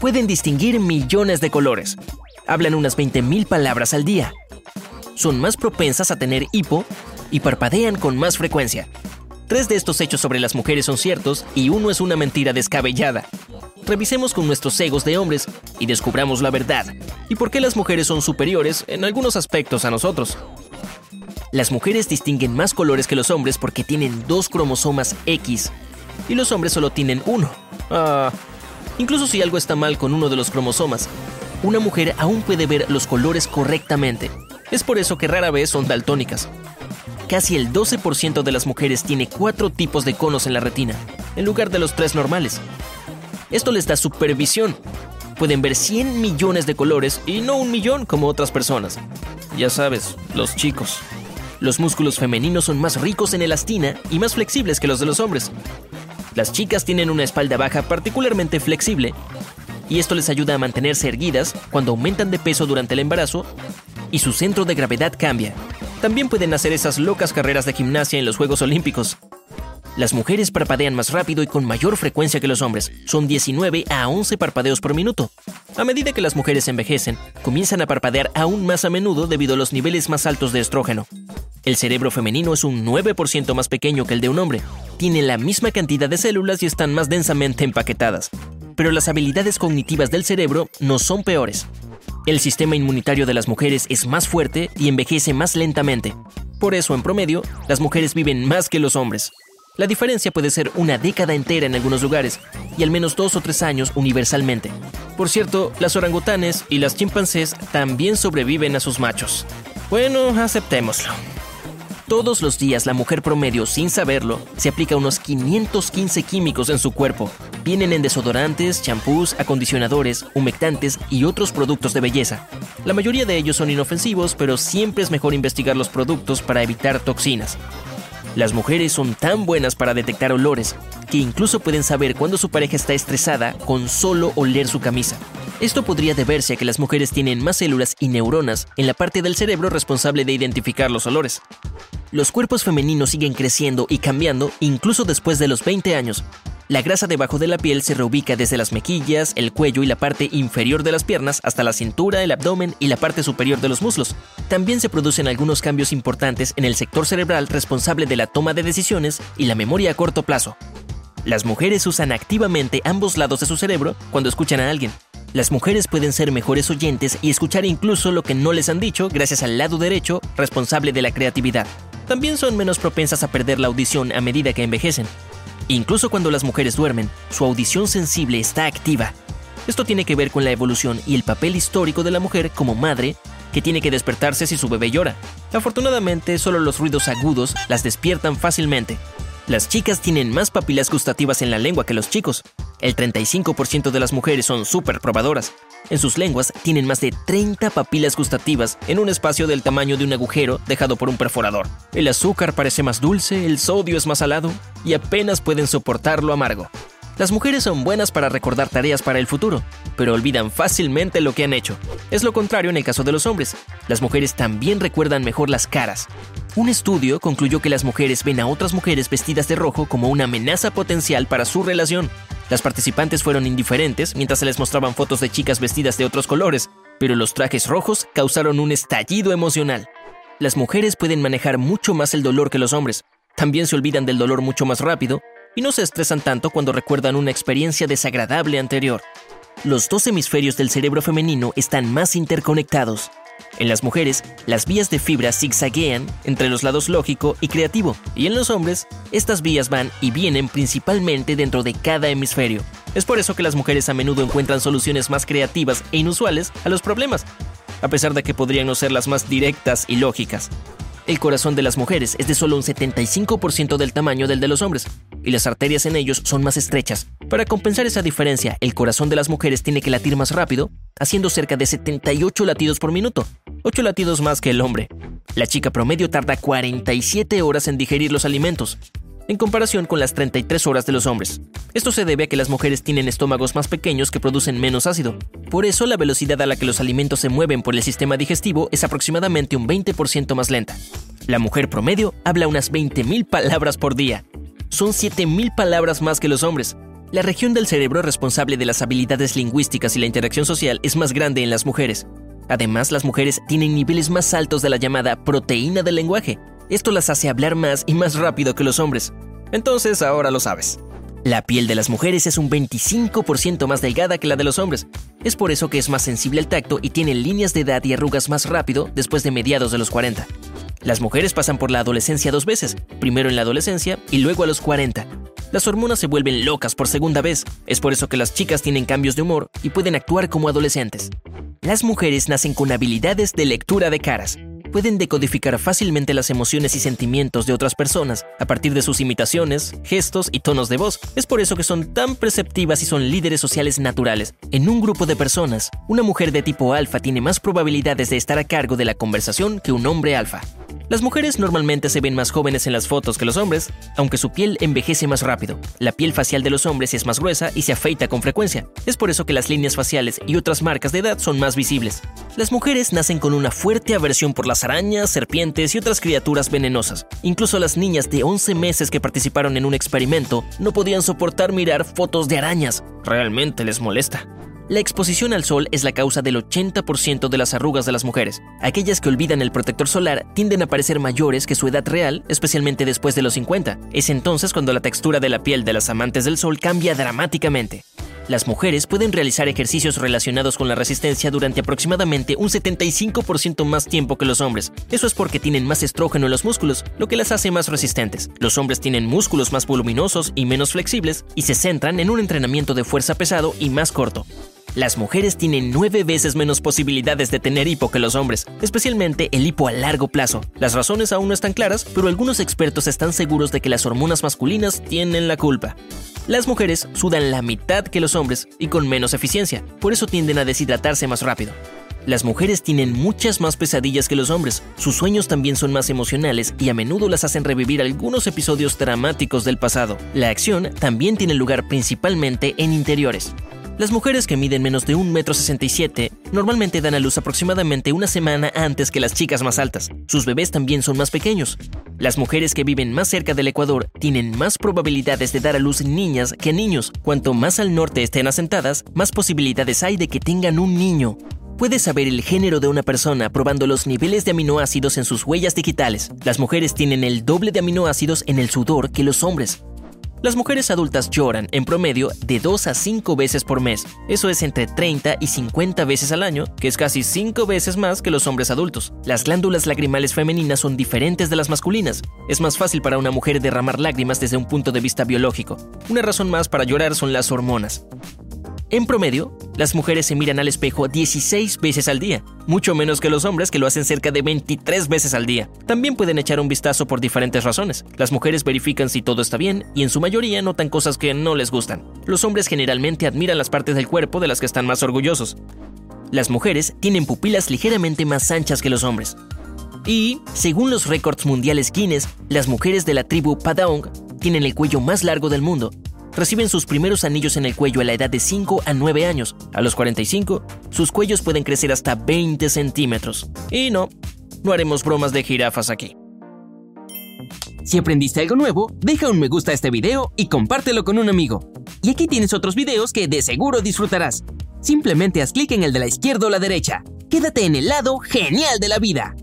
pueden distinguir millones de colores. Hablan unas 20.000 palabras al día. Son más propensas a tener hipo y parpadean con más frecuencia. Tres de estos hechos sobre las mujeres son ciertos y uno es una mentira descabellada. Revisemos con nuestros egos de hombres y descubramos la verdad y por qué las mujeres son superiores en algunos aspectos a nosotros. Las mujeres distinguen más colores que los hombres porque tienen dos cromosomas X y los hombres solo tienen uno. Ah, incluso si algo está mal con uno de los cromosomas, una mujer aún puede ver los colores correctamente. Es por eso que rara vez son daltónicas. Casi el 12% de las mujeres tiene cuatro tipos de conos en la retina, en lugar de los tres normales. Esto les da supervisión. Pueden ver 100 millones de colores y no un millón como otras personas. Ya sabes, los chicos. Los músculos femeninos son más ricos en elastina y más flexibles que los de los hombres. Las chicas tienen una espalda baja particularmente flexible y esto les ayuda a mantenerse erguidas cuando aumentan de peso durante el embarazo y su centro de gravedad cambia. También pueden hacer esas locas carreras de gimnasia en los Juegos Olímpicos. Las mujeres parpadean más rápido y con mayor frecuencia que los hombres. Son 19 a 11 parpadeos por minuto. A medida que las mujeres envejecen, comienzan a parpadear aún más a menudo debido a los niveles más altos de estrógeno. El cerebro femenino es un 9% más pequeño que el de un hombre. Tiene la misma cantidad de células y están más densamente empaquetadas. Pero las habilidades cognitivas del cerebro no son peores. El sistema inmunitario de las mujeres es más fuerte y envejece más lentamente. Por eso, en promedio, las mujeres viven más que los hombres. La diferencia puede ser una década entera en algunos lugares y al menos dos o tres años universalmente. Por cierto, las orangutanes y las chimpancés también sobreviven a sus machos. Bueno, aceptémoslo. Todos los días la mujer promedio, sin saberlo, se aplica unos 515 químicos en su cuerpo. Vienen en desodorantes, champús, acondicionadores, humectantes y otros productos de belleza. La mayoría de ellos son inofensivos, pero siempre es mejor investigar los productos para evitar toxinas. Las mujeres son tan buenas para detectar olores que incluso pueden saber cuando su pareja está estresada con solo oler su camisa. Esto podría deberse a que las mujeres tienen más células y neuronas en la parte del cerebro responsable de identificar los olores. Los cuerpos femeninos siguen creciendo y cambiando incluso después de los 20 años. La grasa debajo de la piel se reubica desde las mejillas, el cuello y la parte inferior de las piernas hasta la cintura, el abdomen y la parte superior de los muslos. También se producen algunos cambios importantes en el sector cerebral responsable de la toma de decisiones y la memoria a corto plazo. Las mujeres usan activamente ambos lados de su cerebro cuando escuchan a alguien. Las mujeres pueden ser mejores oyentes y escuchar incluso lo que no les han dicho gracias al lado derecho responsable de la creatividad también son menos propensas a perder la audición a medida que envejecen. Incluso cuando las mujeres duermen, su audición sensible está activa. Esto tiene que ver con la evolución y el papel histórico de la mujer como madre, que tiene que despertarse si su bebé llora. Afortunadamente, solo los ruidos agudos las despiertan fácilmente. Las chicas tienen más papilas gustativas en la lengua que los chicos. El 35% de las mujeres son súper probadoras, en sus lenguas tienen más de 30 papilas gustativas en un espacio del tamaño de un agujero dejado por un perforador. El azúcar parece más dulce, el sodio es más salado y apenas pueden soportar lo amargo. Las mujeres son buenas para recordar tareas para el futuro, pero olvidan fácilmente lo que han hecho. Es lo contrario en el caso de los hombres. Las mujeres también recuerdan mejor las caras. Un estudio concluyó que las mujeres ven a otras mujeres vestidas de rojo como una amenaza potencial para su relación. Las participantes fueron indiferentes mientras se les mostraban fotos de chicas vestidas de otros colores, pero los trajes rojos causaron un estallido emocional. Las mujeres pueden manejar mucho más el dolor que los hombres. También se olvidan del dolor mucho más rápido y no se estresan tanto cuando recuerdan una experiencia desagradable anterior. Los dos hemisferios del cerebro femenino están más interconectados. En las mujeres, las vías de fibra zigzaguean entre los lados lógico y creativo, y en los hombres, estas vías van y vienen principalmente dentro de cada hemisferio. Es por eso que las mujeres a menudo encuentran soluciones más creativas e inusuales a los problemas, a pesar de que podrían no ser las más directas y lógicas. El corazón de las mujeres es de solo un 75% del tamaño del de los hombres, y las arterias en ellos son más estrechas. Para compensar esa diferencia, el corazón de las mujeres tiene que latir más rápido, haciendo cerca de 78 latidos por minuto, 8 latidos más que el hombre. La chica promedio tarda 47 horas en digerir los alimentos, en comparación con las 33 horas de los hombres. Esto se debe a que las mujeres tienen estómagos más pequeños que producen menos ácido. Por eso la velocidad a la que los alimentos se mueven por el sistema digestivo es aproximadamente un 20% más lenta. La mujer promedio habla unas 20.000 palabras por día. Son 7.000 palabras más que los hombres. La región del cerebro responsable de las habilidades lingüísticas y la interacción social es más grande en las mujeres. Además, las mujeres tienen niveles más altos de la llamada proteína del lenguaje. Esto las hace hablar más y más rápido que los hombres. Entonces ahora lo sabes. La piel de las mujeres es un 25% más delgada que la de los hombres. Es por eso que es más sensible al tacto y tiene líneas de edad y arrugas más rápido después de mediados de los 40. Las mujeres pasan por la adolescencia dos veces, primero en la adolescencia y luego a los 40. Las hormonas se vuelven locas por segunda vez, es por eso que las chicas tienen cambios de humor y pueden actuar como adolescentes. Las mujeres nacen con habilidades de lectura de caras, pueden decodificar fácilmente las emociones y sentimientos de otras personas a partir de sus imitaciones, gestos y tonos de voz. Es por eso que son tan perceptivas y son líderes sociales naturales. En un grupo de personas, una mujer de tipo alfa tiene más probabilidades de estar a cargo de la conversación que un hombre alfa. Las mujeres normalmente se ven más jóvenes en las fotos que los hombres, aunque su piel envejece más rápido. La piel facial de los hombres es más gruesa y se afeita con frecuencia. Es por eso que las líneas faciales y otras marcas de edad son más visibles. Las mujeres nacen con una fuerte aversión por las arañas, serpientes y otras criaturas venenosas. Incluso las niñas de 11 meses que participaron en un experimento no podían soportar mirar fotos de arañas. Realmente les molesta. La exposición al sol es la causa del 80% de las arrugas de las mujeres. Aquellas que olvidan el protector solar tienden a parecer mayores que su edad real, especialmente después de los 50. Es entonces cuando la textura de la piel de las amantes del sol cambia dramáticamente. Las mujeres pueden realizar ejercicios relacionados con la resistencia durante aproximadamente un 75% más tiempo que los hombres. Eso es porque tienen más estrógeno en los músculos, lo que las hace más resistentes. Los hombres tienen músculos más voluminosos y menos flexibles y se centran en un entrenamiento de fuerza pesado y más corto. Las mujeres tienen nueve veces menos posibilidades de tener hipo que los hombres, especialmente el hipo a largo plazo. Las razones aún no están claras, pero algunos expertos están seguros de que las hormonas masculinas tienen la culpa. Las mujeres sudan la mitad que los hombres y con menos eficiencia, por eso tienden a deshidratarse más rápido. Las mujeres tienen muchas más pesadillas que los hombres, sus sueños también son más emocionales y a menudo las hacen revivir algunos episodios dramáticos del pasado. La acción también tiene lugar principalmente en interiores. Las mujeres que miden menos de 1,67 m normalmente dan a luz aproximadamente una semana antes que las chicas más altas. Sus bebés también son más pequeños. Las mujeres que viven más cerca del Ecuador tienen más probabilidades de dar a luz niñas que niños. Cuanto más al norte estén asentadas, más posibilidades hay de que tengan un niño. Puedes saber el género de una persona probando los niveles de aminoácidos en sus huellas digitales. Las mujeres tienen el doble de aminoácidos en el sudor que los hombres. Las mujeres adultas lloran en promedio de 2 a 5 veces por mes. Eso es entre 30 y 50 veces al año, que es casi 5 veces más que los hombres adultos. Las glándulas lagrimales femeninas son diferentes de las masculinas. Es más fácil para una mujer derramar lágrimas desde un punto de vista biológico. Una razón más para llorar son las hormonas. En promedio, las mujeres se miran al espejo 16 veces al día, mucho menos que los hombres que lo hacen cerca de 23 veces al día. También pueden echar un vistazo por diferentes razones. Las mujeres verifican si todo está bien y en su mayoría notan cosas que no les gustan. Los hombres generalmente admiran las partes del cuerpo de las que están más orgullosos. Las mujeres tienen pupilas ligeramente más anchas que los hombres. Y, según los récords mundiales Guinness, las mujeres de la tribu Padaong tienen el cuello más largo del mundo, reciben sus primeros anillos en el cuello a la edad de 5 a 9 años. A los 45, sus cuellos pueden crecer hasta 20 centímetros. Y no, no haremos bromas de jirafas aquí. Si aprendiste algo nuevo, deja un me gusta a este video y compártelo con un amigo. Y aquí tienes otros videos que de seguro disfrutarás. Simplemente haz clic en el de la izquierda o la derecha. Quédate en el lado genial de la vida.